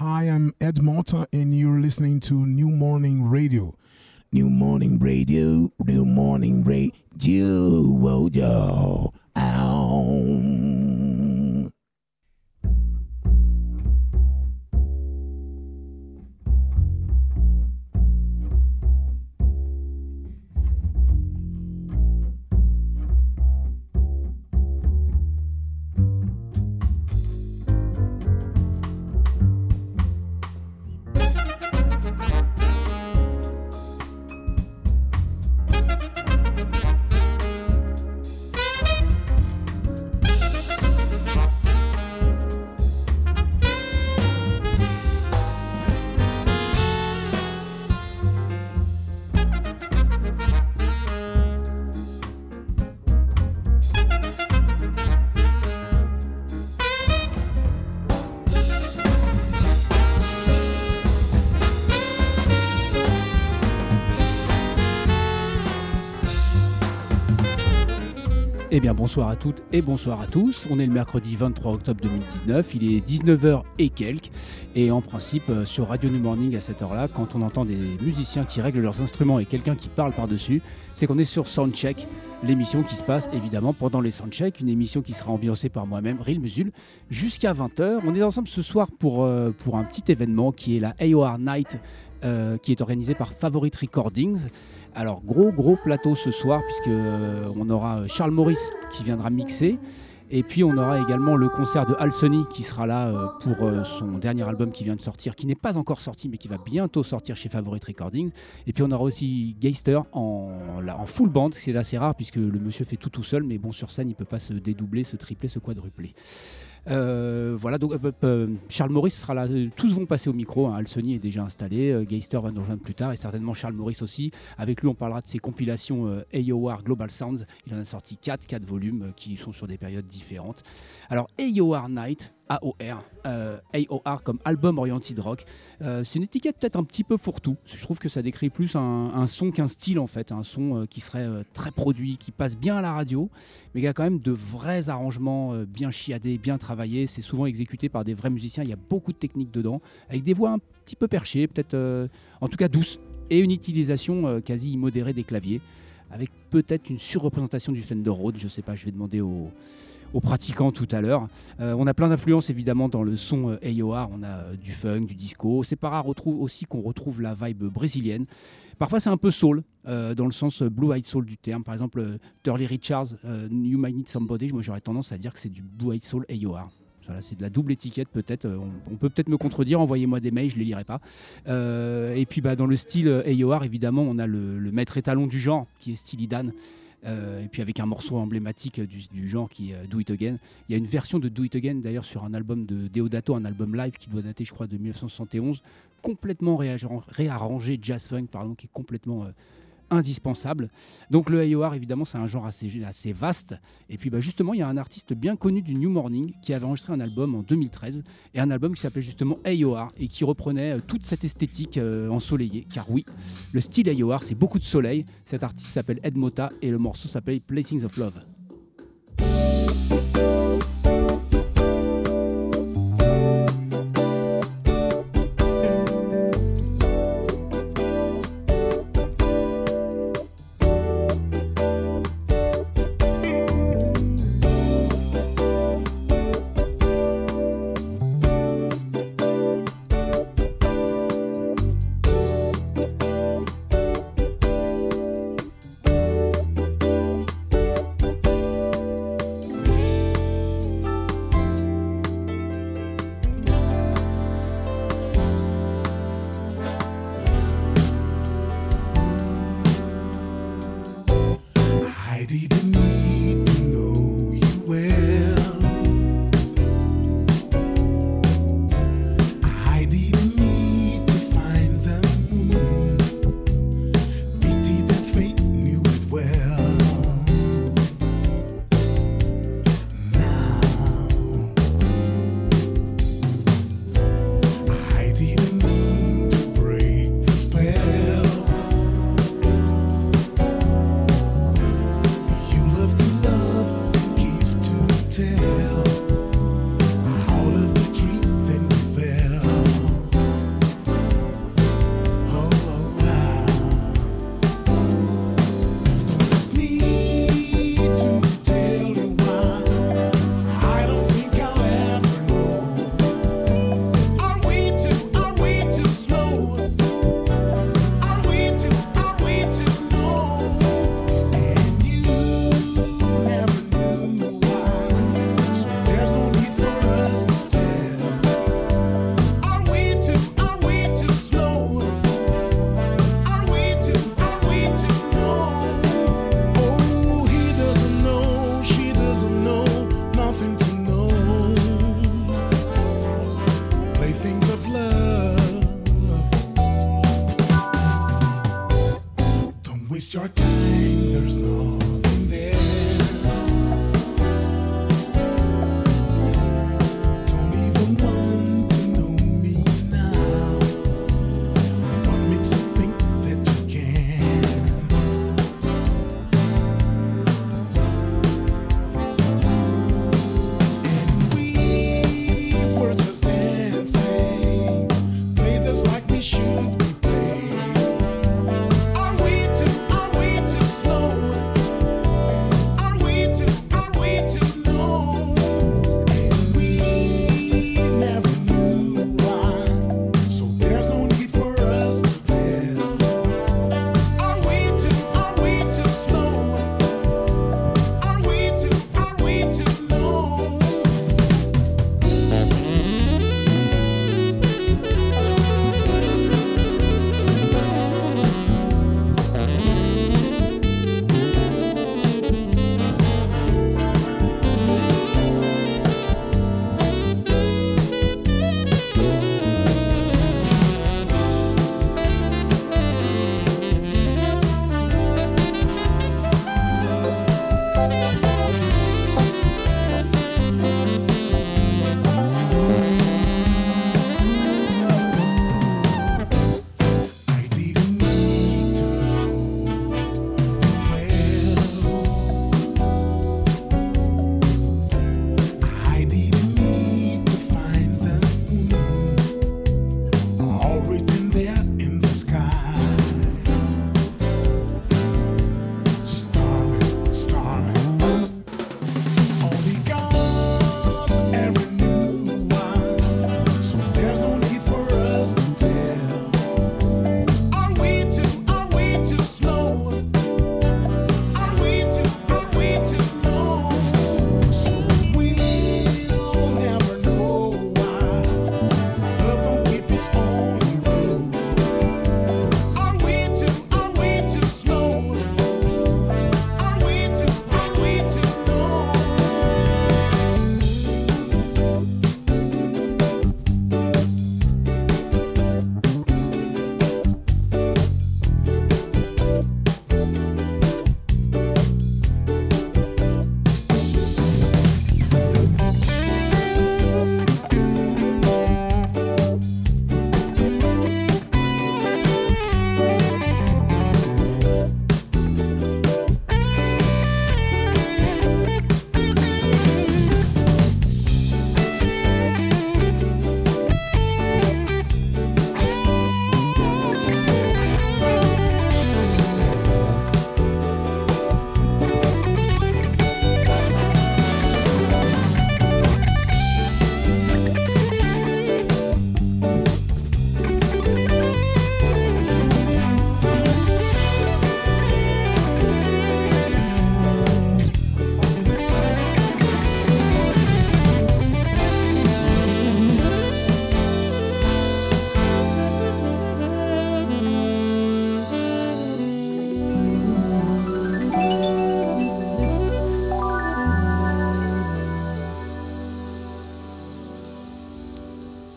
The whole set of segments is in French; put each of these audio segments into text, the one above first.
Hi, I'm Ed Malta, and you're listening to New Morning Radio. New Morning Radio, New Morning Radio, oh, yo. Bonsoir à toutes et bonsoir à tous. On est le mercredi 23 octobre 2019, il est 19h et quelques. Et en principe, euh, sur Radio New Morning à cette heure-là, quand on entend des musiciens qui règlent leurs instruments et quelqu'un qui parle par-dessus, c'est qu'on est sur Soundcheck, l'émission qui se passe évidemment pendant les Soundcheck, une émission qui sera ambiancée par moi-même, Ril Musul, jusqu'à 20h. On est ensemble ce soir pour, euh, pour un petit événement qui est la AOR Night, euh, qui est organisée par Favorite Recordings. Alors gros gros plateau ce soir puisque euh, on aura Charles Maurice qui viendra mixer et puis on aura également le concert de Al Sony qui sera là euh, pour euh, son dernier album qui vient de sortir, qui n'est pas encore sorti mais qui va bientôt sortir chez Favorite Recordings. Et puis on aura aussi Geister en, en full band, c'est assez rare puisque le monsieur fait tout tout seul, mais bon sur scène il peut pas se dédoubler, se tripler, se quadrupler. Euh, voilà, donc euh, euh, Charles Maurice sera là. Tous vont passer au micro. Hein. Alsony est déjà installé. Geister va nous rejoindre plus tard et certainement Charles Maurice aussi. Avec lui, on parlera de ses compilations AOR Global Sounds. Il en a sorti 4, 4 volumes qui sont sur des périodes différentes. Alors, AOR Night, AOR, euh, AOR comme Album Oriented Rock. Euh, c'est une étiquette peut-être un petit peu fourre-tout. Je trouve que ça décrit plus un, son qu'un style en fait, un son euh, qui serait très produit, qui passe bien à la radio, mais qui a quand même de vrais arrangements bien chiadés, bien travaillés. C'est souvent exécuté par des vrais musiciens. Il y a beaucoup de techniques dedans, avec des voix un petit peu perchées, peut-être, en tout cas douces, et une utilisation quasi immodérée des claviers, avec peut-être une surreprésentation du Fender Rhodes. Je sais pas, je vais demander aux aux pratiquants tout à l'heure. Euh, on a plein d'influences évidemment dans le son euh, AOR, on a euh, du funk, du disco. C'est pas rare aussi qu'on retrouve la vibe brésilienne. Parfois c'est un peu soul, dans le sens blue eyed soul du terme. Par exemple, Turley Richards, euh, You Might Need Somebody, moi j'aurais tendance à dire que c'est du blue eyed soul AOR. Voilà, c'est de la double étiquette peut-être. On, peut peut-être me contredire, envoyez-moi des mails, je les lirai pas. Et puis bah, dans le style AOR, évidemment, on a le, le maître étalon du genre qui est Steely Dan. Euh, et puis avec un morceau emblématique du, genre qui est euh, Do It Again. Il y a une version de Do It Again d'ailleurs sur un album de Deodato, un album live qui doit dater je crois de 1971, complètement réarrangé, réarrangé jazz funk pardon, qui est complètement euh, indispensable. Donc le AOR évidemment c'est un genre assez, vaste. Et puis bah, justement il y a un artiste bien connu du New Morning qui avait enregistré un album en 2013 et un album qui s'appelait justement AOR et qui reprenait euh, toute cette esthétique euh, ensoleillée. Car oui, le style AOR c'est beaucoup de soleil. Cet artiste s'appelle Ed Mota et le morceau s'appelle Placings of Love.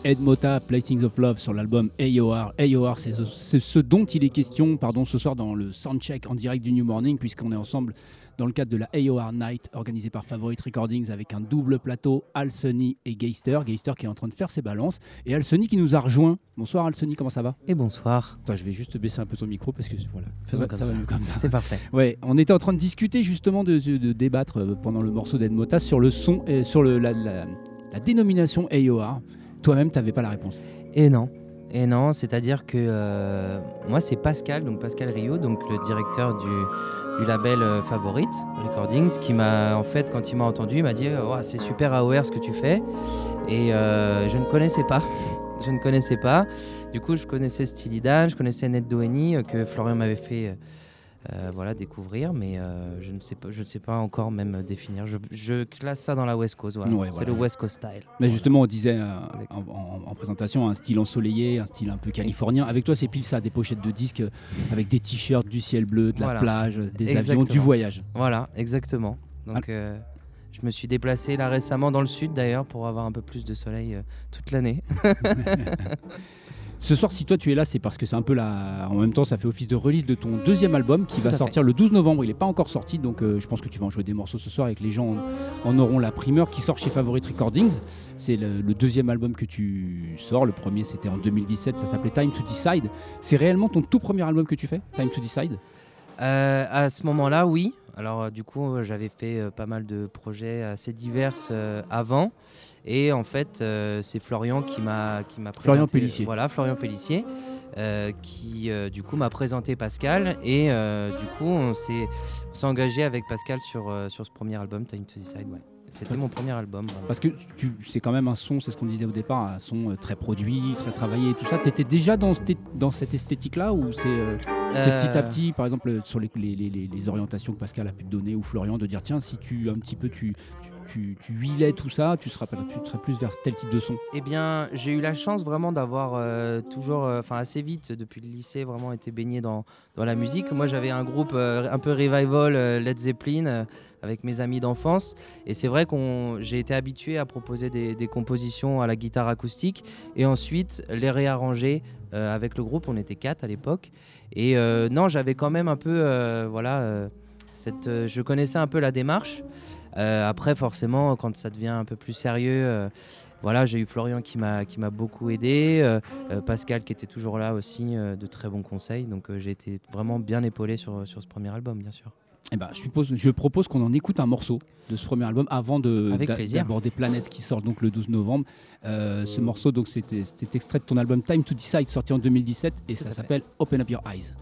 Ed Mota, Platings of Love sur l'album AOR. AOR, c'est ce, dont il est question pardon, ce soir dans le Soundcheck en direct du New Morning, puisqu'on est ensemble dans le cadre de la AOR Night organisée par Favorite Recordings avec un double plateau, Alsony et Geister. Geister qui est en train de faire ses balances. Et Alsony qui nous a rejoint. Bonsoir Alsony, comment ça va? Et bonsoir. Attends, Je vais juste baisser un peu ton micro parce que voilà, Faisons ça, comme ça va mieux comme ça. C'est parfait. Ouais, on était en train de discuter justement de, de- de débattre euh, pendant le morceau d'Ed Mota sur le son et sur le, la, la- la dénomination AOR. Toi-même, tu n'avais pas la réponse. Et non. Et non, c'est-à-dire que euh, moi, c'est Pascal, donc Pascal Rio, donc le directeur du, label euh, Favorite Recordings, qui m'a, en fait, quand il m'a entendu, il m'a dit Oh, C'est super AOR ce que tu fais. Et euh, je ne connaissais pas. je ne connaissais pas. Du coup, je connaissais Steely Dan, je connaissais Ned Doheny, que Florian m'avait fait. Euh, euh, voilà, découvrir, mais euh, je ne sais pas, je ne sais pas encore même définir. Je, je classe ça dans la West Coast. voilà. Ouais, c'est voilà. le West Coast style. Mais justement, on disait euh, en, en- en présentation un style ensoleillé, un style un peu californien. Avec toi, c'est pile ça, des pochettes de disques euh, avec des t-shirts, du ciel bleu, de la Voilà. plage, des Exactement. avions, du voyage. Voilà, exactement. Donc, euh, Je me suis déplacé là récemment dans le sud d'ailleurs pour avoir un peu plus de soleil euh, toute l'année. Ce soir, si toi tu es là, c'est parce que c'est un peu la. En même temps, ça fait office de release de ton deuxième album qui Tout va fait. sortir le 12 novembre. Il n'est pas encore sorti, donc euh, je pense que tu vas en jouer des morceaux ce soir et que les gens en, en auront la primeur qui sort chez Favorite Recordings. C'est le, le deuxième album que tu sors. Le premier, c'était en 2017, ça s'appelait Time to Decide. C'est réellement ton tout premier album que tu fais, Time to Decide? Euh, à ce moment-là, oui. Alors, euh, du coup, j'avais fait pas mal de projets assez divers avant. Et en fait, euh, c'est Florian qui m'a qui m'a Florian présenté- Pellissier. Voilà, Florian Pellissier, euh, qui euh, du coup m'a présenté Pascal. Et du coup, on s'est engagé avec Pascal sur, sur ce premier album, Time to Decide. Ouais. C'était mon premier album. Parce que c'est quand même un son, c'est ce qu'on disait au départ, un son très produit, très travaillé et tout ça. T'étais déjà dans, cette- dans cette esthétique-là ou c'est euh, petit à petit, par exemple, sur les, les- les- les- les orientations que Pascal a pu te donner ou Florian, de dire tiens, si tu un petit peu tu, tu, tu huilais tout ça, tu seras, tu serais plus vers tel type de son. Eh bien, j'ai eu la chance vraiment d'avoir euh, toujours, euh, enfin assez vite, depuis le lycée, vraiment été baigné dans, dans la musique. Moi, j'avais un groupe euh, un peu revival, Led Zeppelin, avec mes amis d'enfance. Et c'est vrai qu'on, j'ai été habitué à proposer des, compositions à la guitare acoustique et ensuite les réarranger avec le groupe. On était quatre à l'époque. Et non, j'avais quand même un peu, voilà, je connaissais un peu la démarche. Euh, après, forcément, quand ça devient un peu plus sérieux, euh, voilà, j'ai eu Florian qui m'a qui m'a beaucoup aidé, euh, Pascal qui était toujours là aussi, euh, de très bons conseils. Donc euh, j'ai été vraiment bien épaulé sur, sur ce premier album, bien sûr. Eh ben, je, suppose, je propose qu'on en écoute un morceau de ce premier album avant de d'aborder Planète qui sort donc le 12 novembre. Ce morceau donc c'était c'était extrait de ton album Time to Decide sorti en 2017 et Tout ça s'appelle Open Up Your Eyes.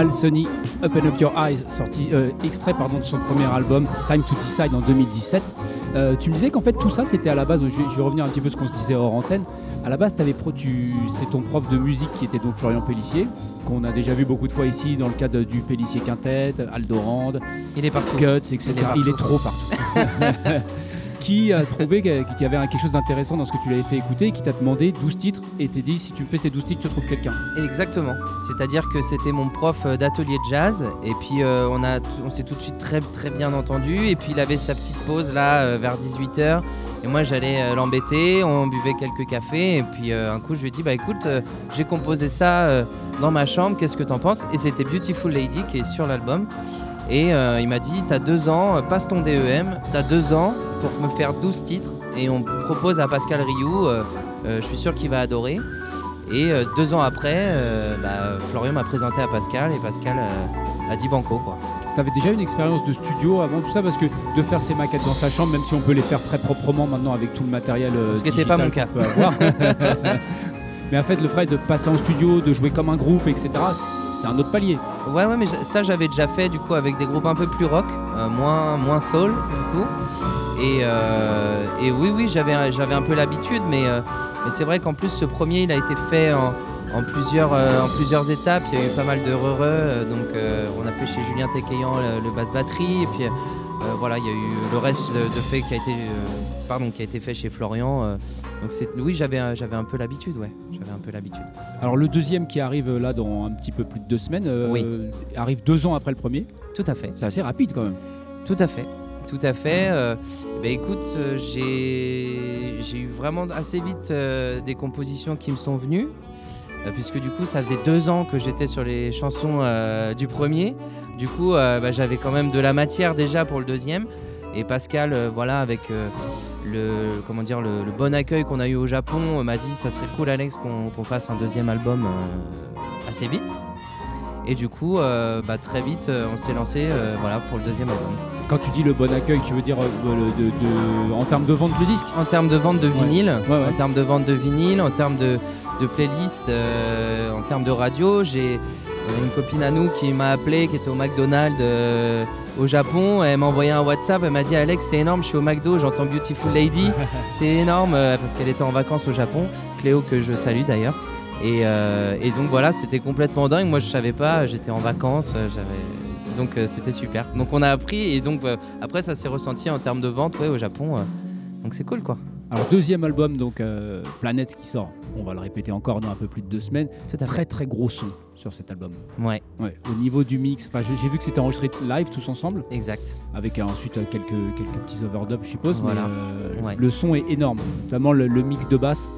Al Sunny, Open Up Your Eyes, sorti euh, extrait pardon de son premier album Time to Decide en 2017. Euh, tu me disais qu'en fait tout ça c'était à la base, je vais, je vais revenir un petit peu sur ce qu'on se disait hors antenne. À la base, t'avais pro- tu- c'est ton prof de musique qui était donc Florian Pellissier, qu'on a déjà vu beaucoup de fois ici dans le cadre du Pellissier Quintet, Aldorand, Il est partout. Guts, etc. Il est partout. Il est trop partout. qui a trouvé qu'il y avait quelque chose d'intéressant dans ce que tu l'avais fait écouter et qui t'a demandé 12 titres et t'a dit si tu me fais ces 12 titres, tu trouves quelqu'un. Exactement. C'est-à-dire que c'était mon prof euh, d'atelier de jazz et puis euh, on, s'est tout de suite très bien entendu et puis il avait sa petite pause là euh, vers 18h et moi j'allais l'embêter, on buvait quelques cafés et puis un coup je lui ai dit bah écoute j'ai composé ça dans ma chambre, qu'est-ce que t'en penses? Et c'était Beautiful Lady qui est sur l'album et euh, il m'a dit t'as deux ans, euh, passe ton DEM, t'as deux ans pour me faire 12 titres et on propose à Pascal Rioux, euh, euh, je suis sûr qu'il va adorer. Et deux ans après, bah, Florian m'a présenté à Pascal et Pascal a dit banco quoi. T'avais déjà une expérience de studio avant tout ça? Parce que de faire ces maquettes dans sa chambre, même si on peut les faire très proprement maintenant avec tout le matériel Ce qui était pas mon cas. mais en fait, le fait de passer en studio, de jouer comme un groupe, etc., c'est un autre palier. Ouais mais ça j'avais déjà fait du coup avec des groupes un peu plus rock, euh, moins, moins soul du coup. Et, euh, oui oui j'avais j'avais un peu l'habitude mais, euh, mais c'est vrai qu'en plus ce premier il a été fait en, plusieurs, en plusieurs étapes, il y a eu pas mal de re donc on a fait chez Julien Tekeyan le, le basse batterie et puis voilà il y a eu le reste de, de fait qui a été pardon qui a été fait chez Florian. donc oui j'avais j'avais un peu l'habitude ouais j'avais un peu l'habitude. Alors le deuxième qui arrive euh, là dans un petit peu plus de deux semaines, euh, Oui. arrive deux ans après le premier. Tout à fait. C'est assez rapide quand même. Tout à fait, tout à fait. Euh, bah écoute, euh, j'ai j'ai eu vraiment assez vite des compositions qui me sont venues, puisque du coup ça faisait deux ans que j'étais sur les chansons du premier. Du coup, bah, j'avais quand même de la matière déjà pour le deuxième. Et Pascal, voilà, avec le comment dire le, le bon accueil qu'on a eu au Japon, euh, m'a dit ça serait cool Alex qu'on fasse un deuxième album euh, assez vite. Et du coup, euh, bah, très vite, on s'est lancé euh, voilà, pour le deuxième album. Quand tu dis le bon accueil, tu veux dire le- de- de- en termes de vente de disques? En termes de vente de vinyle, Ouais, ouais. en termes de vente de vinyle, en termes de, de playlist, en termes de radio, j'ai une copine à nous qui m'a appelé, qui était au McDonald's euh, au Japon. Elle m'a envoyé un WhatsApp, elle m'a dit Alex, c'est énorme, je suis au McDo, j'entends Beautiful Lady. c'est énorme euh, parce qu'elle était en vacances au Japon. Cléo, que je salue d'ailleurs. Et, euh, et donc voilà, c'était complètement dingue. Moi, je savais pas, j'étais en vacances, j'avais. Donc c'était super. Donc on a appris et donc après ça s'est ressenti en termes de vente ouais, au Japon. donc c'est cool quoi. Alors deuxième album, donc euh, Planète qui sort, on va le répéter encore dans un peu plus de deux semaines. Tout à fait. Très très gros son sur cet album. Ouais, Ouais, au niveau du mix, enfin j'ai vu que c'était enregistré live tous ensemble, exact. avec euh, ensuite euh, quelques, quelques petits overdubs je suppose, Voilà. mais euh, Ouais. le son est énorme, notamment le, le mix de basse.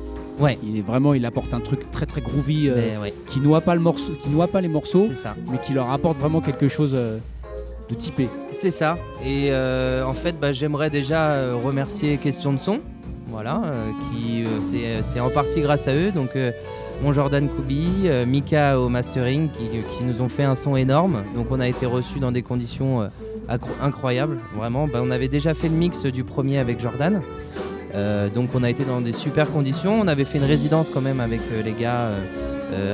Ouais. Il est vraiment, il apporte un truc très très groovy euh, ouais, qui noie pas le morceau, qui noie pas les morceaux, ça. mais qui leur apporte vraiment quelque chose de typé. C'est ça. Et en fait, bah, j'aimerais déjà remercier Question de Son. Voilà, qui c'est c'est en partie grâce à eux. Donc, mon Jordan Kubi, euh, Mika au mastering, qui, nous ont fait un son énorme. Donc, on a été reçus dans des conditions euh, incroyables. Vraiment, Bah, on avait déjà fait le mix du premier avec Jordan. Euh, donc, on a été dans des super conditions. On avait fait une résidence quand même avec les gars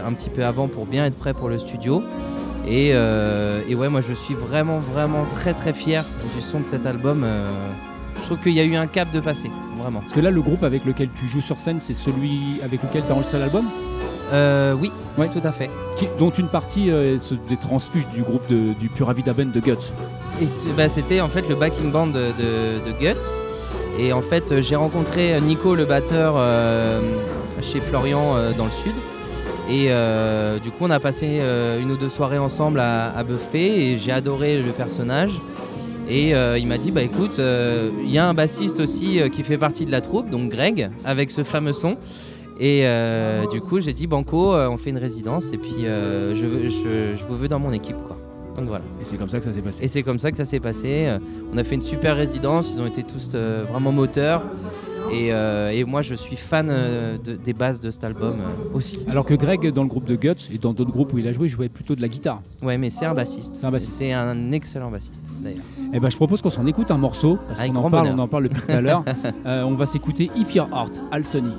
un petit peu avant pour bien être prêt pour le studio. Et, et ouais, moi je suis vraiment, vraiment très, très fier du son de cet album. je trouve qu'il y a eu un cap de passé, vraiment. Parce que là, le groupe avec lequel tu joues sur scène, c'est celui avec lequel tu as enregistré l'album, Euh, oui, Ouais. tout à fait. qui- dont une partie euh, se- des transfuges du groupe de- du Pura Vida Band de Guts. Bah, c'était en fait le backing band de, de- de Guts. Et en fait, euh, j'ai rencontré Nico, le batteur, euh, chez Florian euh, dans le sud. Et euh, du coup, on a passé euh, une ou deux soirées ensemble à, à Buffet et j'ai adoré le personnage. Et euh, il m'a dit, bah écoute, euh, il y a un bassiste aussi euh, qui fait partie de la troupe, donc Greg, avec ce fameux son. Et du coup, j'ai dit, Banco, on fait une résidence et puis je, je- je vous veux dans mon équipe. Quoi. Donc voilà. Et c'est comme ça que ça s'est passé. Et c'est comme ça que ça s'est passé. On a fait une super résidence, ils ont été tous vraiment moteurs. Et, euh, et moi, je suis fan euh, de- des bases de cet album euh, aussi. Alors que Greg, dans le groupe de Guts et dans d'autres groupes où il a joué, jouait plutôt de la guitare. Ouais, mais c'est un bassiste. C'est un excellent bassiste, d'ailleurs. Eh ben, je propose qu'on s'en écoute un morceau, parce qu'on en parle, on en parle depuis tout à l'heure. On va s'écouter If Your Heart, Al Sonny.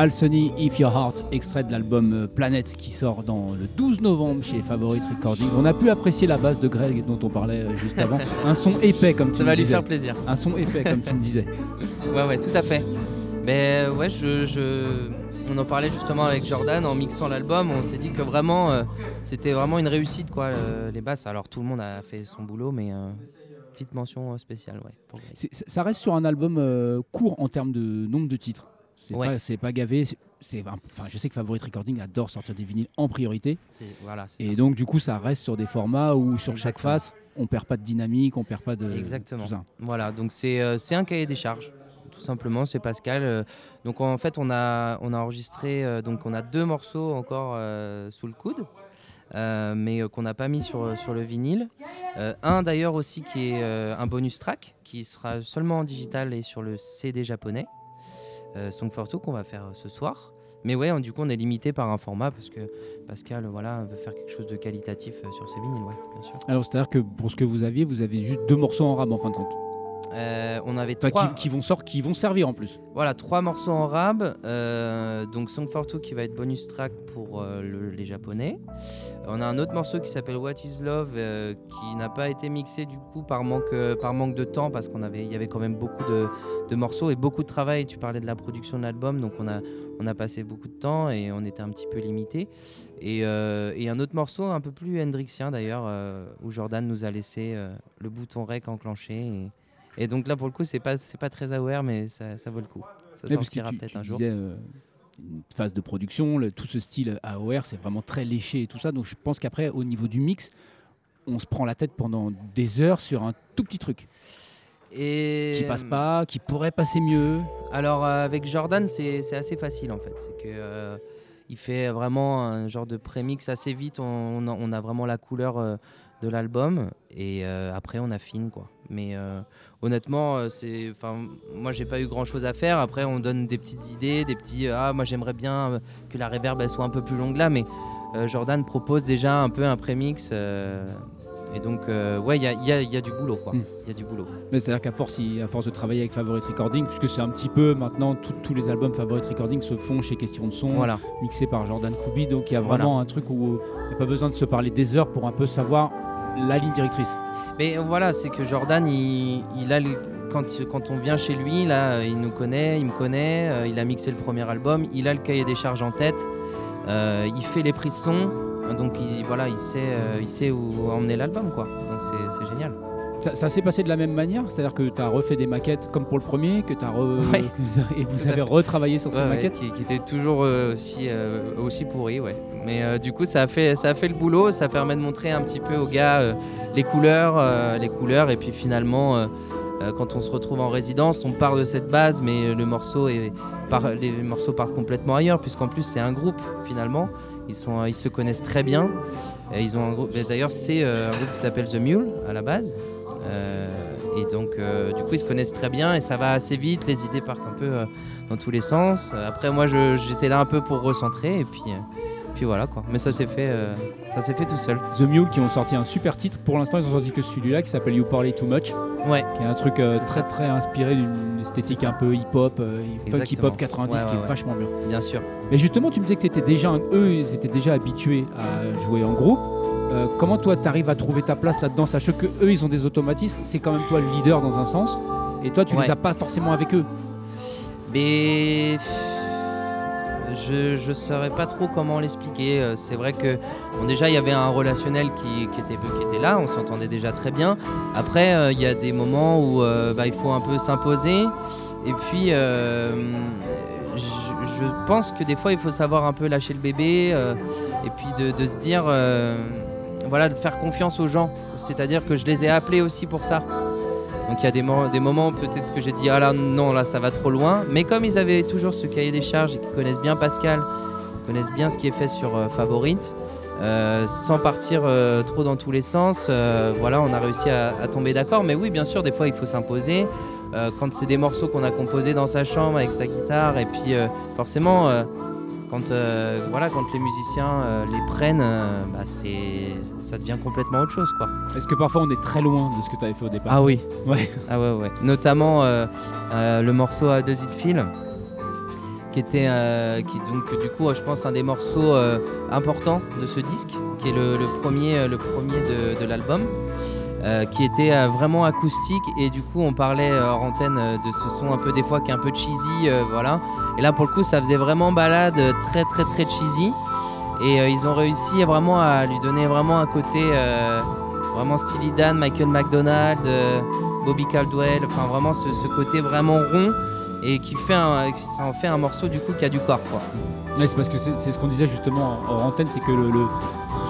Al Sunny If Your Heart, extrait de l'album euh, Planète qui sort dans le 12 novembre chez Favorite Recording. On a pu apprécier la basse de Greg dont on parlait euh, juste avant. Un son épais comme tu Ça me va lui disais. faire plaisir. Un son épais comme tu me disais. Ouais, ouais, tout à fait. Mais ouais, je, je- on en parlait justement avec Jordan en mixant l'album. On s'est dit que vraiment, euh, c'était vraiment une réussite, quoi, le- les basses. Alors tout le monde a fait son boulot, mais euh, petite mention spéciale, ouais. pour Ça reste sur un album euh, court en termes de nombre de titres. C'est Ouais. pas, gavé. c'est- enfin, je sais que Favorite Recording adore sortir des vinyles en priorité. Voilà, Et ça. donc, du coup, ça reste sur des formats où sur chaque face, on perd pas de dynamique, on perd pas de. Exactement. tout ça. Voilà, donc c'est euh, un cahier des charges, tout simplement, c'est Pascal. euh, donc en fait, on a, on a enregistré, euh, donc on a deux morceaux encore euh, sous le coude, euh, mais euh, qu'on n'a pas mis sur, sur le vinyle. Euh, un d'ailleurs aussi qui est un bonus track, qui sera seulement en digital et sur le CD japonais, Song for Two, qu'on va faire euh, ce soir. Mais ouais, on- du coup, on est limité par un format parce que Pascal, voilà, veut faire quelque chose de qualitatif euh, sur ses vinyles. Alors, c'est-à-dire que pour ce que vous aviez, vous avez juste deux morceaux en rab en fin de compte. Euh, on avait Enfin, trois... qui, qui vont sortir, qui vont servir en plus. Voilà, trois morceaux en rab. euh, donc Song for Two qui va être bonus track pour euh, le- les japonais. On a un autre morceau qui s'appelle What is Love qui n'a pas été mixé du coup par manque, par manque de temps parce qu'on avait, il y avait quand même beaucoup de, de morceaux et beaucoup de travail. Tu parlais de la production de l'album, donc on a, on a passé beaucoup de temps et on était un petit peu limité. Et, et un autre morceau un peu plus Hendrixien d'ailleurs où Jordan nous a laissé le bouton rec enclenché. Et, et donc là pour le coup c'est pas, c'est pas très aware mais ça, ça vaut le coup. Ça sortira peut-être un jour. disais, euh, une phase de production, le- tout ce style AOR, c'est vraiment très léché et tout ça. Donc, je pense qu'après, au niveau du mix, on se prend la tête pendant des heures sur un tout petit truc Et qui passe pas, qui pourrait passer mieux. Alors euh, avec Jordan, c'est c'est assez facile en fait. C'est que euh, il fait vraiment un genre de prémix assez vite. On, on a, on a vraiment la couleur euh, de l'album et après on affine quoi. Mais euh, honnêtement, euh, c'est, enfin, moi j'ai pas eu grand chose à faire. Après on donne des petites idées, des petits. ah moi j'aimerais bien euh, que la reverb elle soit un peu plus longue là, mais euh, Jordan propose déjà un peu un prémix. euh, et donc euh, ouais, il y a, il y a- il y a du boulot quoi. Il Mm. y a du boulot. Mais c'est-à-dire qu'à force, il- à force de travailler avec Favorite Recording, puisque c'est un petit peu maintenant, tout- tous les albums Favorite Recording se font chez Question de Son, Voilà. mixés par Jordan Kubi. Donc il y a Voilà. vraiment un truc où il n'y a pas besoin de se parler des heures pour un peu savoir la ligne directrice. Mais voilà, c'est que Jordan, il, a quand, quand on vient chez lui, là, il nous connaît, il me connaît, euh, il a mixé le premier album, il a le cahier des charges en tête, euh, il fait les prises son, donc il, voilà, il sait, euh, il sait où emmener l'album, quoi. Donc c'est génial. Ça, ça s'est passé de la même manière C'est-à-dire que tu as refait des maquettes comme pour le premier, que as Ouais. et vous avez retravaillé sur ces Ouais, ouais, maquettes qui, qui était toujours euh, aussi, euh, aussi pourri, ouais. Mais euh, du coup, ça a, fait, ça a fait le boulot, ça permet de montrer un petit peu aux gars les couleurs, les couleurs, et puis finalement, quand on se retrouve en résidence, on part de cette base, mais le morceau est, par- les morceaux partent complètement ailleurs, puisqu'en plus c'est un groupe finalement. Ils, sont, ils se connaissent très bien. Et ils ont un groupe. et D'ailleurs, c'est un groupe qui s'appelle The Mule à la base. Euh, et donc, euh, du coup, ils se connaissent très bien et ça va assez vite. Les idées partent un peu euh, dans tous les sens. Après, moi, j'étais là un peu pour recentrer et puis, puis voilà quoi. Mais ça s'est fait, euh, ça s'est fait tout seul. The Mule qui ont sorti un super titre. Pour l'instant, ils ont sorti que celui-là qui s'appelle You Parlay Too Much, Ouais. qui est un truc euh, très très inspiré d'une esthétique un peu hip-hop, euh, hip-hop 90 Ouais, qui est ouais. vachement bien. Bien sûr. Mais justement, tu me disais que c'était déjà un- eux, ils étaient déjà habitués à jouer en groupe. Euh, comment toi, tu arrives à trouver ta place là-dedans, sachant que eux, ils ont des automatismes. C'est quand même toi le leader dans un sens, et toi, tu Ouais. les as pas forcément avec eux. Mais je je saurais pas trop comment l'expliquer. Euh, C'est vrai que bon, déjà il y avait un relationnel qui, qui était qui était là, on s'entendait déjà très bien. Après euh, il y a des moments où euh, bah, il faut un peu s'imposer. Et puis euh, je, je pense que des fois il faut savoir un peu lâcher le bébé et puis de, de se dire voilà de faire confiance aux gens. C'est-à-dire que je les ai appelés aussi pour ça. Donc il y a des, mo- des moments peut-être que j'ai dit ah là non là ça va trop loin. Mais comme ils avaient toujours ce cahier des charges et qu'ils connaissent bien Pascal, ils connaissent bien ce qui est fait sur euh, Favorite, euh, sans partir euh, trop dans tous les sens, voilà on a réussi à, tomber d'accord. Mais oui bien sûr des fois il faut s'imposer. Quand c'est des morceaux qu'on a composés dans sa chambre avec sa guitare et puis forcément quand, euh, voilà, quand les musiciens euh, les prennent, euh, bah, c'est, ça devient complètement autre chose quoi. Est-ce que parfois on est très loin de ce que tu avais fait au départ Ah oui. Ouais. Ah ouais, ouais. Notamment le morceau à deux îles fil. qui était qui donc du coup je pense un des morceaux importants de ce disque qui est le, le premier le premier de, de l'album euh, qui était euh, vraiment acoustique. Et du coup on parlait euh, hors antenne de ce son un peu des fois qui est un peu cheesy voilà. Et là pour le coup ça faisait vraiment balade très très très cheesy. Et ils ont réussi vraiment à lui donner vraiment un côté vraiment Steely Dan, Michael McDonald, Bobby Caldwell, enfin vraiment ce, côté vraiment rond et qui fait un, en fait un morceau du coup qui a du corps quoi. Ouais, c'est parce que c'est ce qu'on disait justement en hors antenne, c'est que le, le-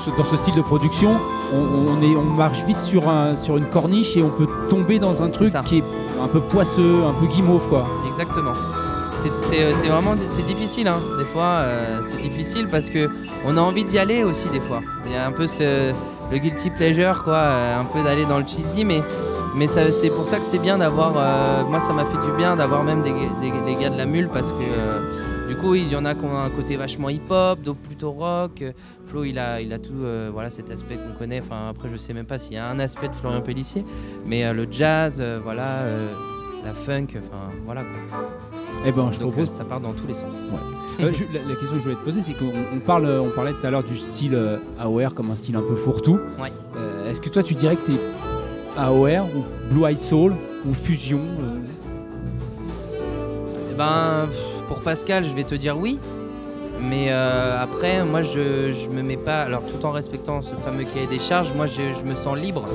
ce- dans ce style de production, on, on est, on marche vite sur, un, sur une corniche et on peut tomber dans un truc ça. qui est un peu poisseux, un peu guimauve quoi. Exactement. C'est- vraiment c'est difficile hein. des fois euh, c'est difficile parce que on a envie d'y aller aussi des fois. Il y a un peu ce, le guilty pleasure quoi, euh, un peu d'aller dans le cheesy mais c'est pour ça que c'est bien d'avoir euh, moi ça m'a fait du bien d'avoir même des, des- les gars de la mule parce que euh, coup il y en a qui ont un côté vachement hip hop, d'autres plutôt rock. Flo il a il a tout euh, voilà cet aspect qu'on connaît. Enfin après je sais même pas s'il y a un aspect de Florian Pellissier mais euh, le jazz euh, voilà la funk enfin voilà quoi. Eh ben, je Donc propose. ça part dans tous les sens. Je- la, la question que je voulais te poser, c'est qu'on on parle, on parlait tout à l'heure du style AOR comme un style un peu fourre-tout. Ouais. Est-ce que toi, tu dirais que t'es AOR ou Blue Eyed Soul ou Fusion Eh Ben, pff, pour Pascal, je vais te dire oui. Mais euh, après, moi, je, me mets pas. Alors, tout en respectant ce fameux cahier des charges, moi, je, me sens libre.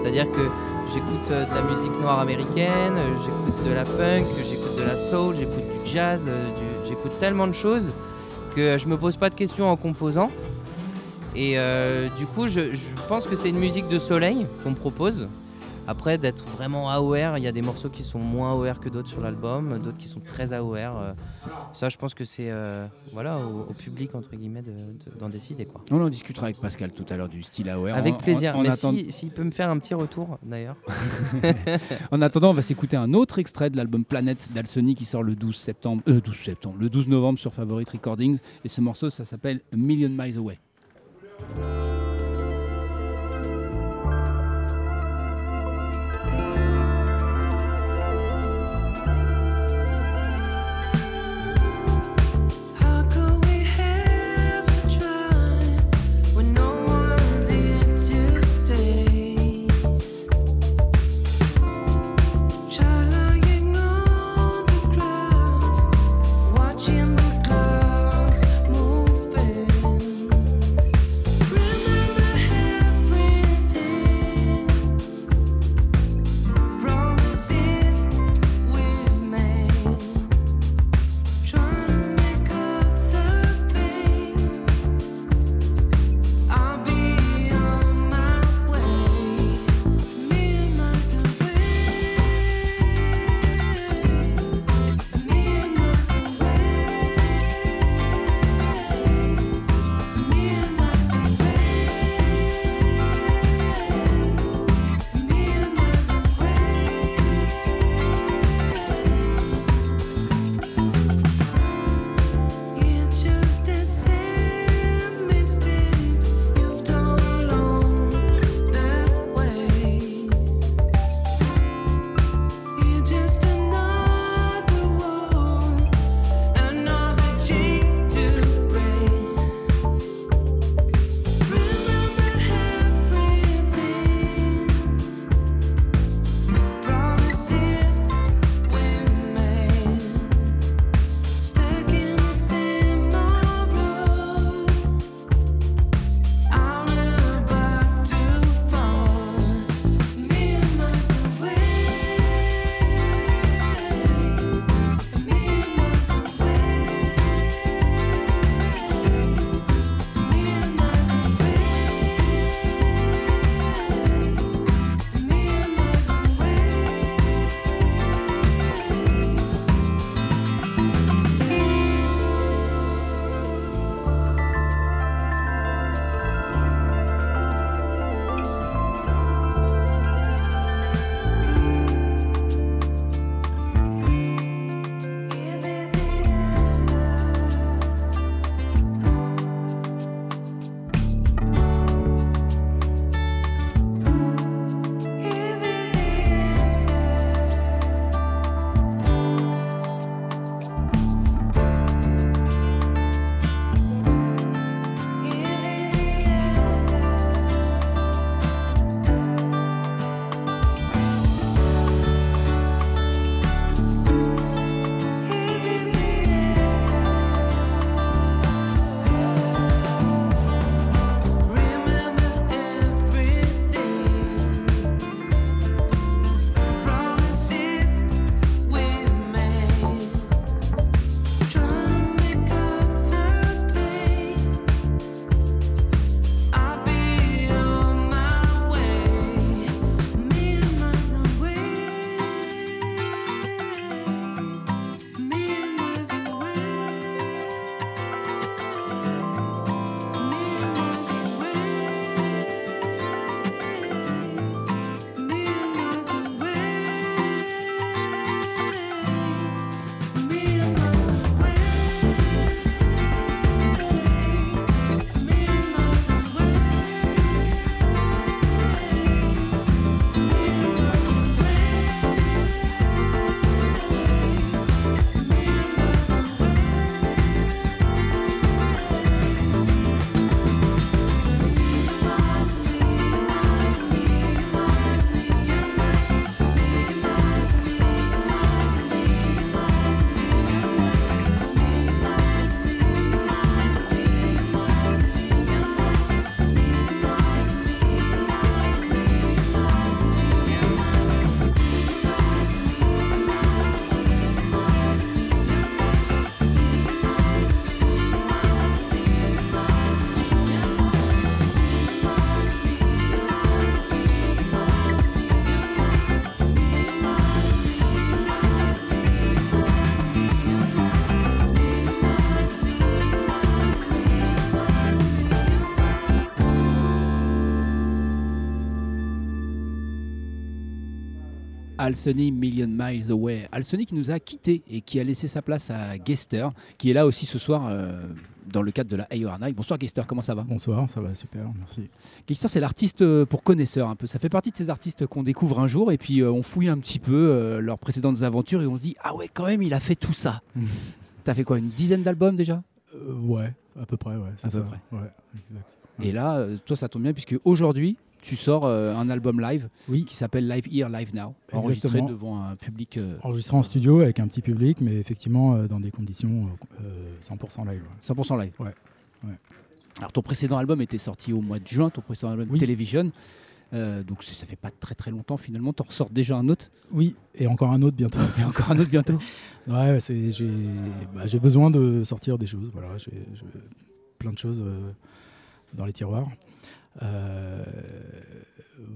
C'est-à-dire que j'écoute euh, de la musique noire américaine, j'écoute de la funk, j'écoute de la soul, j'écoute du jazz, euh, j'écoute tellement de choses que je me pose pas de questions en composant. Et du coup, je, je pense que c'est une musique de soleil qu'on me propose. Après, d'être vraiment AOR, il y a des morceaux qui sont moins AOR que d'autres sur l'album, d'autres qui sont très AOR. euh, ça, je pense que c'est euh, voilà, au, au public, entre guillemets, de- de- d'en décider. Quoi. On en discutera avec Pascal tout à l'heure du style AOR. Avec plaisir. En, en Mais attend- si- s'il peut me faire un petit retour, d'ailleurs. en attendant, on va s'écouter un autre extrait de l'album Planète d'Alsony qui sort le 12 septembre, euh, 12 septembre, le 12 novembre sur Favorite Recordings. Et ce morceau, ça s'appelle Million Miles Away. Al Sunny Million Miles Away. Al Sunny qui nous a quittés et qui a laissé sa place à Gester, qui est là aussi ce soir euh, dans le cadre de la AOR Night. Bonsoir Gester, comment ça va? Bonsoir, ça va super, merci. Gester, c'est l'artiste euh, pour connaisseurs un peu. Ça fait partie de ces artistes qu'on découvre un jour et puis euh, on fouille un petit peu euh, leurs précédentes aventures et on se dit Ah ouais, quand même, il a fait tout ça. T'as fait quoi Une dizaine d'albums déjà? ouais, à peu près, ouais. peu ça. près. Ouais, exact. Et là, toi, ça tombe bien puisque aujourd'hui, tu sors euh, un album live Oui, qui s'appelle Live Here, Live Now, enregistré devant un public. euh, enregistré en studio avec un petit public, mais effectivement euh, dans des conditions euh, 100% live. ouais. 100% live. Ouais, ouais. Alors ton précédent album était sorti au mois de juin, ton précédent album Oui. Television. Euh, donc ça fait pas très très longtemps finalement. Tu ressors déjà un autre? Oui, et encore un autre bientôt. et encore un autre bientôt. Ouais, c'est, j'ai, bah, j'ai besoin de sortir des choses. Voilà, j'ai, plein de choses euh, dans les tiroirs. Euh,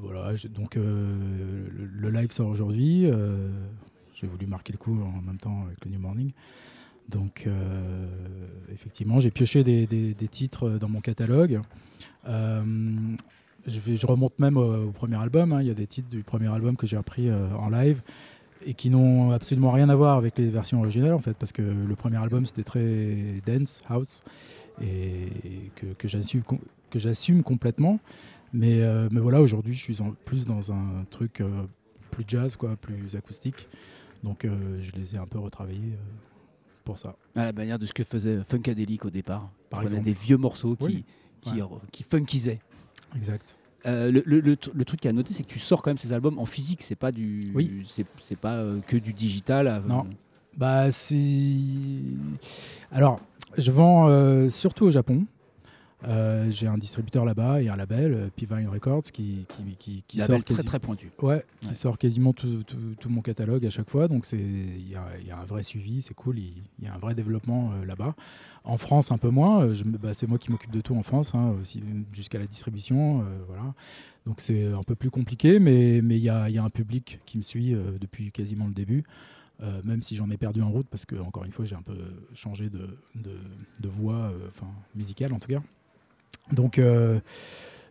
voilà, donc euh, le, live sort aujourd'hui. euh, j'ai voulu marquer le coup en même temps avec le New Morning. Donc, effectivement, j'ai pioché des, titres dans mon catalogue. Je, remonte même au, premier album. hein. Il y a des titres du premier album que j'ai appris en live et qui n'ont absolument rien à voir avec les versions originales en fait parce que le premier album c'était très dance house et que, que j'assume que j'assume complètement mais, euh, mais voilà aujourd'hui je suis en- plus dans un truc euh, plus jazz quoi plus acoustique donc euh, je les ai un peu retravaillés pour ça À la manière de ce que faisait Funkadelic au départ. Par exemple. des vieux morceaux qui, Oui. qui, Ouais. qui funkisaient. exact Euh, le, le- le le truc qui a noté, c'est que tu sors quand même ces albums en physique. C'est pas du, Oui. c'est pas euh, que du digital. euh, Non. Bah, c'est. Alors, je vends surtout au Japon. Euh, J'ai un distributeur là-bas et un label, euh, Pivine Records, qui, qui, qui, qui label sort très quasi- très pointu. Ouais, qui Ouais. sort quasiment tout, tout- tout mon catalogue à chaque fois. Donc, c'est- il y a, il y a un vrai suivi, c'est cool. Il y a un vrai développement euh, là-bas. En France, un peu moins. bah, c'est moi qui m'occupe de tout en France, hein, aussi jusqu'à la distribution. euh, voilà. Donc, c'est un peu plus compliqué, mais mais il y, a, y a un public qui me suit depuis quasiment le début. Euh, même si j'en ai perdu en route, parce que, encore une fois, j'ai un peu changé de, de, de voix, euh, enfin, musicale en tout cas. Donc, euh,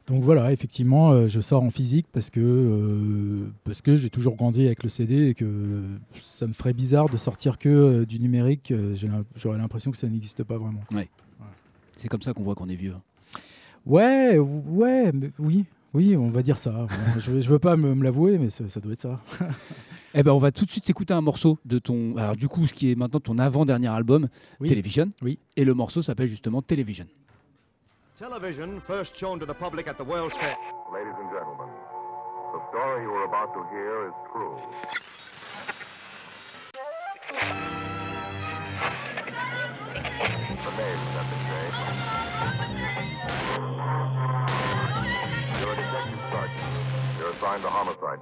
donc voilà, effectivement, euh, je sors en physique parce que, euh, parce que j'ai toujours grandi avec le CD et que ça me ferait bizarre de sortir que du numérique. J'aurais l'impression que ça n'existe pas vraiment. C'est comme ça qu'on voit qu'on est vieux. Ouais, ouais, mais oui, oui, on va dire ça. Je, je veux pas me, me l'avouer, mais ça, ça doit être ça. Eh ben, on va tout de suite s'écouter un morceau de ton. Alors, du coup, ce qui est maintenant ton avant-dernier album, Oui. Television. Oui. Et le morceau s'appelle justement Television. Television, first shown to the public at the World's Fair. Ladies and gentlemen, the story you are about to hear is true. The names have been changed. You're a detective sergeant. You're assigned to homicide.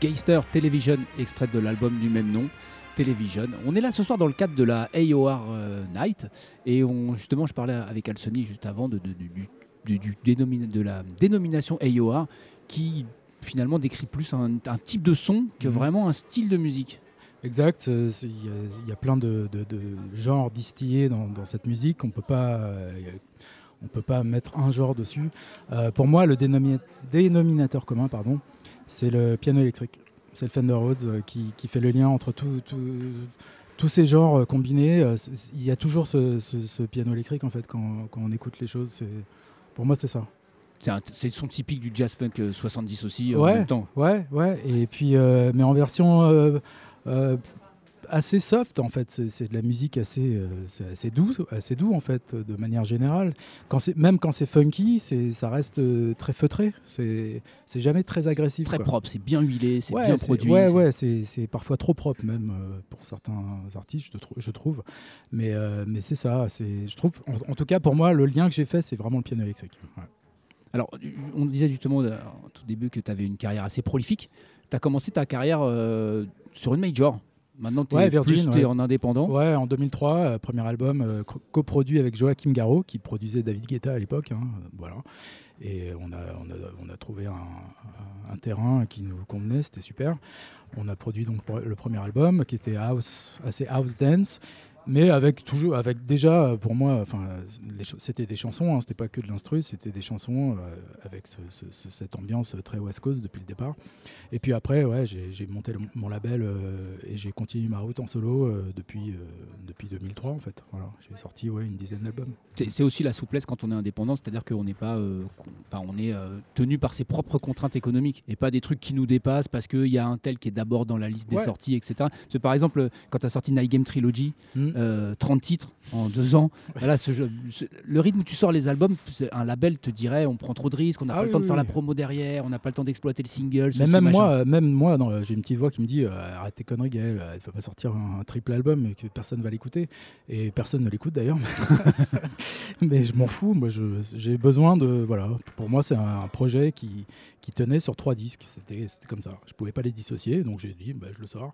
Geister Television, extrait de l'album du même nom. Television. On est là ce soir dans le cadre de la AOR euh, Night et on, justement je parlais avec Alsony juste avant de, de- du- du- de la dénomination AOR qui finalement décrit plus un, un type de son que Mhm. vraiment un style de musique. Exact, euh, il y, a- il y a plein de, de- de genres distillés dans, dans cette musique. On peut pas, euh, on peut pas mettre un genre dessus. Euh, pour moi, le dénomi- dénominateur commun, pardon, c'est le piano électrique. C'est le Fender Rhodes euh, qui, qui fait le lien entre tout- tout- tous ces genres euh, combinés. Euh, Il y a toujours ce, ce- ce piano électrique en fait quand, quand on écoute les choses. Pour moi, c'est ça. C'est le son typique du jazz funk euh, 70 aussi en Ouais. même temps. Ouais, ouais. Et puis, euh, mais en version euh, euh, assez soft, en fait. C'est de la musique assez, euh, assez doux, assez doux, en fait, de manière générale. Quand même quand c'est funky, ça reste euh, très feutré. C'est, jamais très agressif. Très quoi. propre, c'est bien huilé, c'est Ouais, bien produit. Ouais, c'est- ouais, c'est, parfois trop propre même euh, pour certains artistes, je, trou- je trouve. Mais, euh, mais c'est ça. Je trouve, en, en tout cas pour moi, le lien que j'ai fait, c'est vraiment le piano électrique. Ouais. Alors, on disait justement au tout début que tu avais une carrière assez prolifique. Tu as commencé ta carrière euh, sur une major. Maintenant, tu es, Ouais, Virgin, plus t'es ouais. en indépendant. Ouais, en 2003, euh, premier album euh, co- coproduit avec Joachim Garraud, qui produisait David Guetta à l'époque. hein, voilà. Et on a, on a, on a trouvé un, un- terrain qui nous convenait, c'était super. On a produit donc le premier album qui était house, assez house dance. Mais avec toujours, avec déjà pour moi, enfin, c'était des chansons, hein, c'était pas que de l'instru, c'était des chansons euh, avec ce- ce- ce- cette ambiance très West Coast depuis le départ. Et puis après, ouais, j'ai monté le- mon label euh, et j'ai continué ma route en solo euh, depuis, depuis 2003 en fait. Voilà, j'ai sorti ouais, une dizaine d'albums. C'est aussi la souplesse quand on est indépendant, c'est-à-dire qu'on n'est pas, enfin, on est tenu par ses propres contraintes économiques et pas des trucs qui nous dépassent parce qu'il y a un tel qui est d'abord dans la liste des sorties, etc. Parce que, par exemple, quand tu as sorti Night Game Trilogy, Mm. Euh, 30 titres en deux ans, voilà, ce jeu- ce- le rythme où tu sors les albums, c'est- un label te dirait on prend trop de risques, on n'a Ah pas le oui, temps de oui, faire la promo derrière, on n'a pas le temps d'exploiter le single. Mais ceci, même moi, euh, même moi, non, euh, j'ai une petite voix qui me dit euh, arrête tes conneries, Gaël, euh, ne faut pas sortir un, un triple album et que personne va l'écouter. Et personne ne l'écoute d'ailleurs. Mais je m'en fous. Moi, j'ai besoin de voilà. Pour moi, c'est un, un projet qui, qui tenait sur trois disques. C'était comme ça. Je pouvais pas les dissocier, donc j'ai dit bah, je le sors.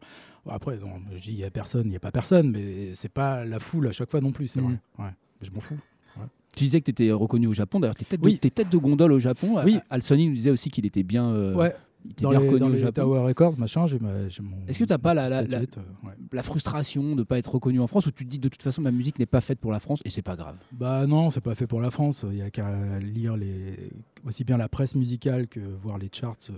Après, non, je dis il y a personne, il y a pas personne, mais c'est pas la foule à chaque fois non plus. C'est Mhm. vrai. Ouais. Je m'en fous. Tu disais que tu étais reconnu au Japon, d'ailleurs, tes têtes, Oui. de, tes têtes de gondole au Japon. Oui. Al Sony nous disait aussi qu'il était bien, euh, ouais. Dans bien les, dans les. Tower Records, machin, j'ai. Est-ce que t'as pas la- euh, ouais. la frustration de ne pas être reconnu en France ou tu te dis de toute façon ma musique n'est pas faite pour la France et c'est pas grave? Bah non, c'est pas fait pour la France. Il y a qu'à lire les aussi bien la presse musicale que voir les charts euh,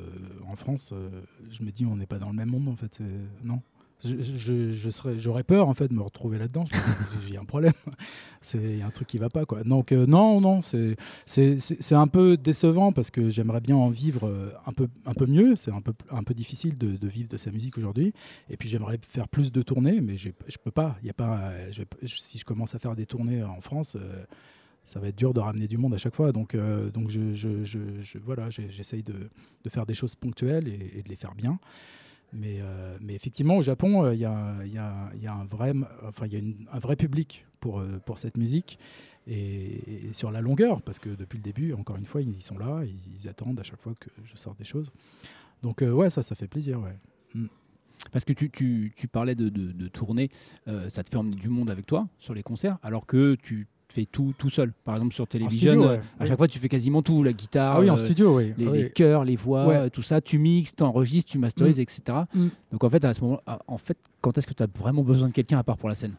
en France. euh, je me dis on n'est pas dans le même monde en fait. Non. Je, serais, j'aurais peur en fait de me retrouver là-dedans. Me dis, J'ai un problème. Il y a un truc qui va pas quoi. Donc euh, non, non, c'est un peu décevant parce que j'aimerais bien en vivre euh, un peu un peu mieux. C'est un peu un peu difficile de, vivre de sa musique aujourd'hui. Et puis j'aimerais faire plus de tournées, mais je peux pas. Il y a pas. euh, si je commence à faire des tournées en France. ça va être dur de ramener du monde à chaque fois. Donc, donc je, voilà, j'essaye de, faire des choses ponctuelles et de les faire bien. Mais, euh, mais effectivement, au Japon, euh, il y, a, il y il y a un vrai, enfin, y a un vrai public pour, euh, pour cette musique. Et, sur la longueur, parce que depuis le début, encore une fois, ils sont là, ils attendent à chaque fois que je sors des choses. Donc euh, ouais, ça, ça fait plaisir. Ouais. Parce que tu, tu- tu parlais de, de, de euh, ça te fait emmener du monde avec toi sur les concerts, alors que tu fais tout tout seul. Par exemple sur Télévision, studio, euh, ouais. à Oui. chaque fois tu fais quasiment tout, la guitare, Ah oui, en euh, studio, oui. les, Ah oui. les chœurs, les voix, Ouais. tout ça, tu mixes, tu enregistres, tu masterises, etc. Mm. Donc en fait, à ce moment en fait, quand est-ce que tu as vraiment besoin de quelqu'un à part pour la scène?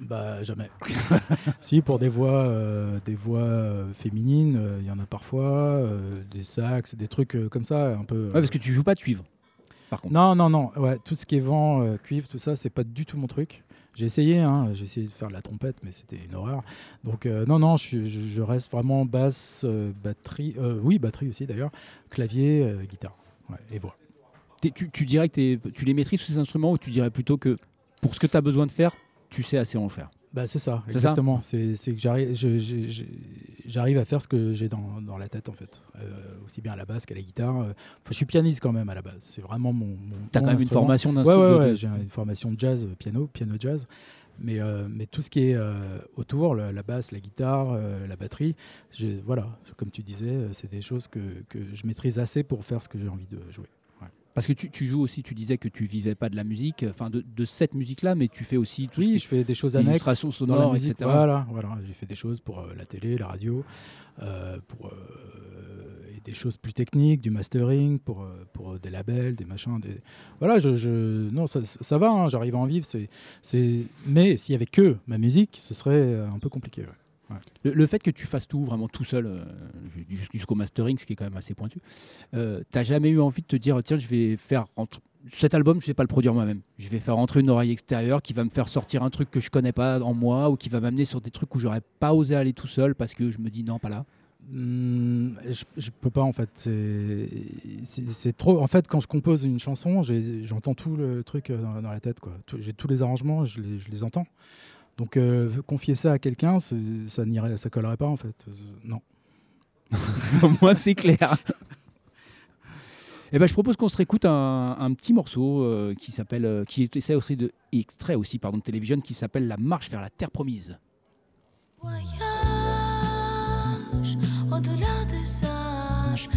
Bah jamais. si pour des voix, euh, des voix euh, féminines, euh, il y en a parfois, euh, des sax, des trucs euh, comme ça, un peu. euh, Ouais, parce que tu joues pas de cuivre. Par contre. Non, non, non. Ouais, tout ce qui est vent, euh, cuivre, tout ça, c'est pas du tout mon truc. J'ai essayé, hein, j'ai essayé de faire de la trompette, mais c'était une horreur. Donc euh, non, non, je, reste vraiment basse, euh, batterie, euh, oui, batterie aussi d'ailleurs, clavier, guitare, et voix. Tu, tu dirais que tu les maîtrises ces instruments ou tu dirais plutôt que pour ce que tu as besoin de faire, tu sais assez en faire? Bah c'est ça, exactement. C'est que j'arrive, à faire ce que j'ai dans, dans la tête en fait, Euh, aussi bien à la basse qu'à la guitare. Euh, faut- je suis pianiste quand même à la base. C'est vraiment mon. mon Tu as mon quand même une formation Ouais, d'instrument. ouais, ouais, de- j'ai une formation de jazz, euh, piano, piano jazz. Mais, euh, mais tout ce qui est euh, autour, le- la basse, la guitare, la batterie, voilà, comme tu disais, c'est des choses que, que je maîtrise assez pour faire ce que j'ai envie de jouer. Parce que tu, tu joues aussi, tu disais que tu vivais pas de la musique, enfin de, de cette musique-là, mais tu fais aussi tout Oui, ce je fais des choses annexes. illustration dans la sonore, musique. etc. Voilà, voilà. J'ai fait des choses pour euh, la télé, la radio, euh, pour euh, et des choses plus techniques, du mastering, pour, pour des labels, des machins. Des... Voilà, je, je- non, ça, ça va, hein, j'arrive à en vivre. C'est, c'est... Mais s'il y avait que ma musique, ce serait un peu compliqué. ouais. Le, le fait que tu fasses tout vraiment tout seul, euh, jus- jusqu'au mastering, ce qui est quand même assez pointu, euh, t'as jamais eu envie de te dire tiens, je vais faire rentrer- cet album, je vais pas le produire moi-même. Je vais faire rentrer une oreille extérieure qui va me faire sortir un truc que je connais pas en moi ou qui va m'amener sur des trucs où j'aurais pas osé aller tout seul parce que je me dis non, pas là. Hmm, je, je peux pas en fait. C'est, trop. En fait, quand je compose une chanson, j'entends tout le truc euh, dans, dans la tête. J'ai tous les arrangements, je les, je les entends. Donc euh, confier ça à quelqu'un, ça n'irait, ça collerait pas en fait. Euh, Non. moi, c'est clair. Et ben, je propose qu'on se réécoute un, un petit morceau euh, qui s'appelle, euh, qui est essai aussi de extrait aussi pardon de télévision qui s'appelle La marche vers la terre promise. Voyage au-delà des âges,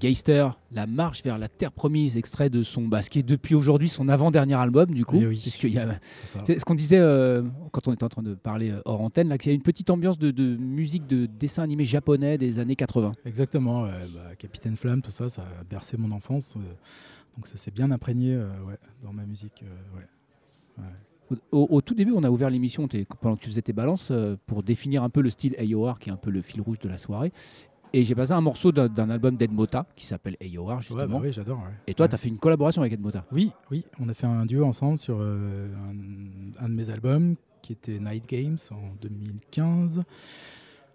Geister, La marche vers la terre promise, extrait de son ce qui est depuis aujourd'hui son avant-dernier album, du coup. Eh oui. puisqu'il y a- C'est ce qu'on disait euh, quand on était en train de parler euh, hors antenne, là, qu'il y a une petite ambiance de, de musique de dessin animé japonais des années 80. Exactement, bah, Capitaine Flamme, tout ça, ça a bercé mon enfance. euh, donc ça s'est bien imprégné ouais, dans ma musique. ouais. Au, tout début, on a ouvert l'émission pendant que tu faisais tes balances euh, pour définir un peu le style AOR, qui est un peu le fil rouge de la soirée. Et j'ai passé un morceau d'un- album d'Ed Mota qui s'appelle AOR, Ouais, justement. bah oui, j'adore. ouais. Et toi, Ouais. tu as fait une collaboration avec Ed Mota? Oui, oui, on a fait un duo ensemble sur euh, un, un de mes albums qui était Night Games en 2015.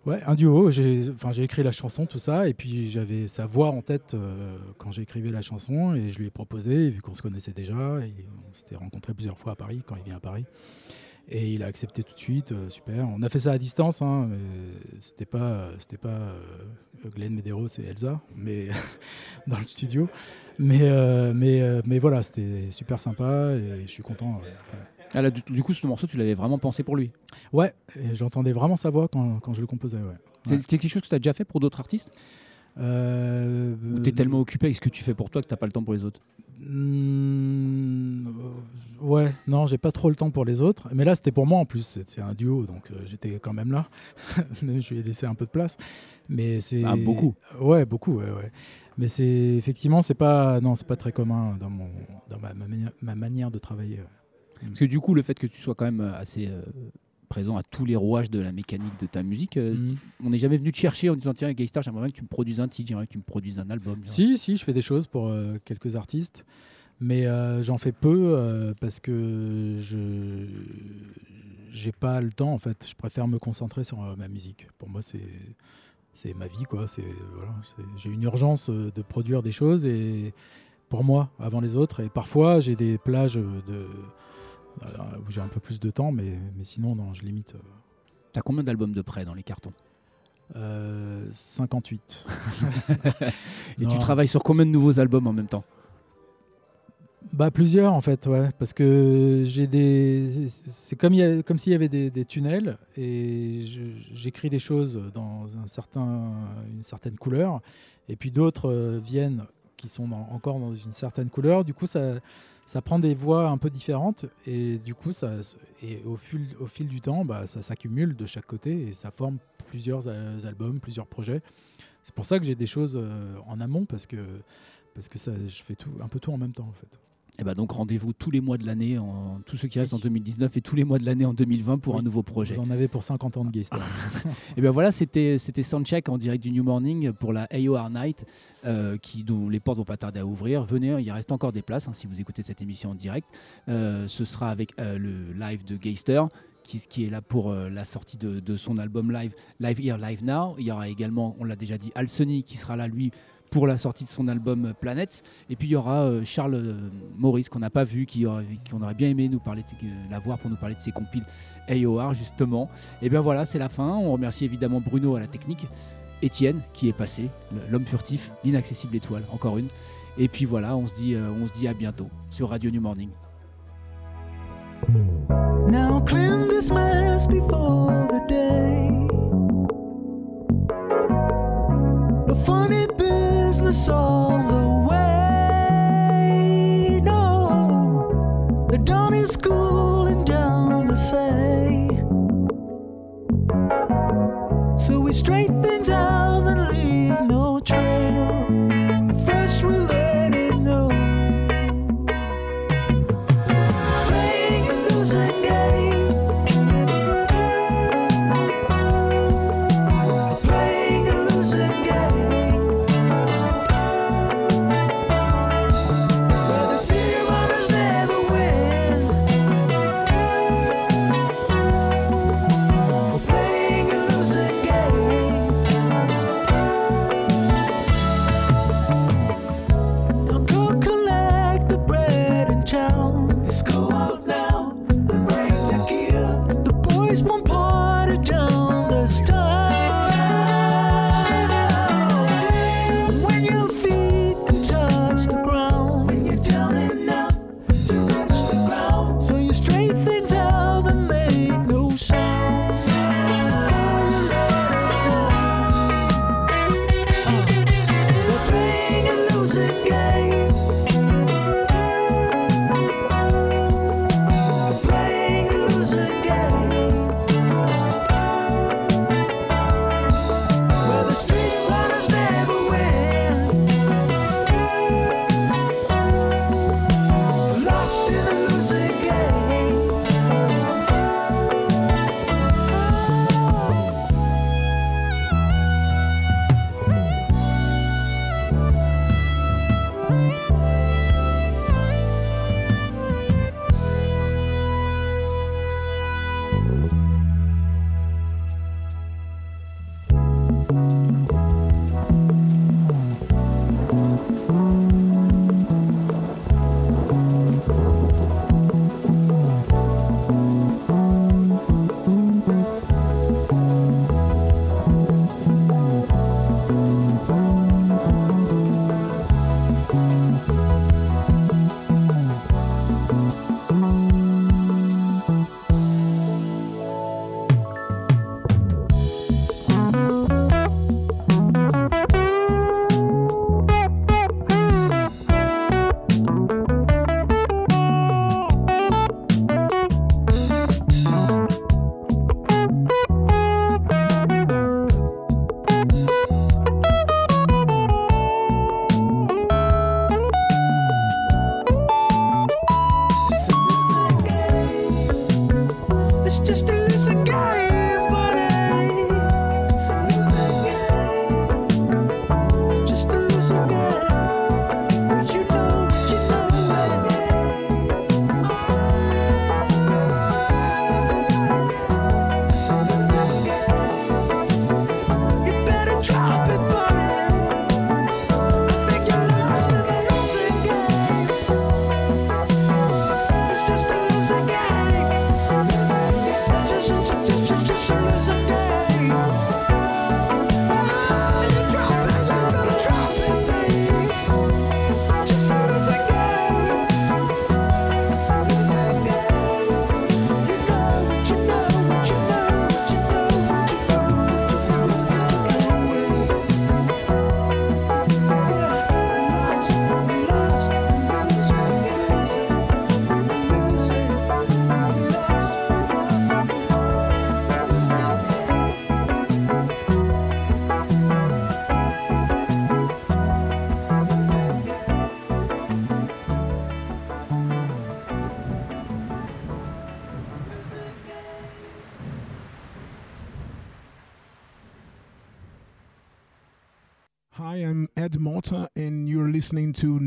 Ouais, un duo. J'ai, écrit la chanson, tout ça, et puis j'avais sa voix en tête euh, quand écrivé la chanson, et je lui ai proposé, vu qu'on se connaissait déjà, et on s'était rencontrés plusieurs fois à Paris quand il vient à Paris. Et il a accepté tout de suite, euh, super. On a fait ça à distance, hein, mais c'était pas, c'était pas euh, Glenn Medeiros et Elsa, mais dans le studio. Mais, euh, mais, mais voilà, c'était super sympa et je suis content. Ah, là, du, du coup, ce morceau, tu l'avais vraiment pensé pour lui? Ouais, j'entendais vraiment sa voix quand, quand je le composais. Ouais. C'est Ouais. quelque chose que tu as déjà fait pour d'autres artistes? Ou tu es tellement occupé avec ce que tu fais pour toi que tu pas le temps pour les autres? Hmm, ouais, non, j'ai pas trop le temps pour les autres. Mais là, c'était pour moi en plus. C'est un duo, donc euh, j'étais quand même là. Je lui ai laissé un peu de place. Mais c'est Ah, beaucoup. Ouais, beaucoup, ouais, ouais. Mais c'est effectivement, c'est pas, non, c'est pas très commun dans mon, dans ma, ma mani- ma manière de travailler. ouais. Parce que du coup, le fait que tu sois quand même euh, assez euh, présent à tous les rouages de la mécanique de ta musique, euh, Mhm. on n'est jamais venu te chercher en disant tiens, Gaystar, j'aimerais bien que tu me produises un titre, j'aimerais que tu me produises un album. Si, si, je fais des choses pour quelques artistes, mais euh, j'en fais peu euh, parce que je j'ai pas le temps en fait. Je préfère me concentrer sur euh, ma musique. Pour moi, c'est c'est ma vie quoi. C'est voilà, j'ai une urgence de produire des choses et pour moi avant les autres. Et parfois, j'ai des plages de où j'ai un peu plus de temps, mais mais sinon non, je limite. T'as combien d'albums de près dans les cartons? Euh, 58. Et tu travailles sur combien de nouveaux albums en même temps? Bah plusieurs en fait, ouais, parce que j'ai des, c'est- comme comme s'il y avait des, tunnels et j'écris des choses dans un certain, une certaine couleur, et puis d'autres euh, viennent qui sont encore dans une certaine couleur. Du coup, ça, ça prend des voix un peu différentes et du coup, ça, et au fil, au fil du temps, bah, ça s'accumule de chaque côté et ça forme plusieurs euh, albums, plusieurs projets. C'est pour ça que j'ai des choses euh, en amont parce que parce que ça, je fais tout, un peu tout en même temps en fait. Et bah donc rendez-vous tous les mois de l'année, en, tous ceux qui restent en 2019 et tous les mois de l'année en 2020 pour Oui. un nouveau projet. Vous en avez pour 50 ans de Gaystar. Et bien voilà, c'était c'était Soundcheck en direct du New Morning pour la AOR Night, euh, qui, dont les portes vont pas tarder à ouvrir. Venez, il reste encore des places hein, si vous écoutez cette émission en direct. Euh, ce sera avec euh, le live de Geister. Qui, qui est là pour euh, la sortie de, de son album live, Live Here, Live Now. Il y aura également, on l'a déjà dit, Alsony qui sera là, lui, pour la sortie de son album euh, Planète. Et puis il y aura euh, Charles euh, Maurice qu'on n'a pas vu, qu'on aurait bien aimé nous parler de la voir pour nous parler de ses compiles AOR justement. Et bien voilà, c'est la fin. On remercie évidemment Bruno à la technique, Étienne qui est passé, l'homme furtif, l'inaccessible étoile, encore une. Et puis voilà, on se dit, on se dit à bientôt sur Radio New Morning. Business all the way. No, the dawn is cooling down the say. Listening to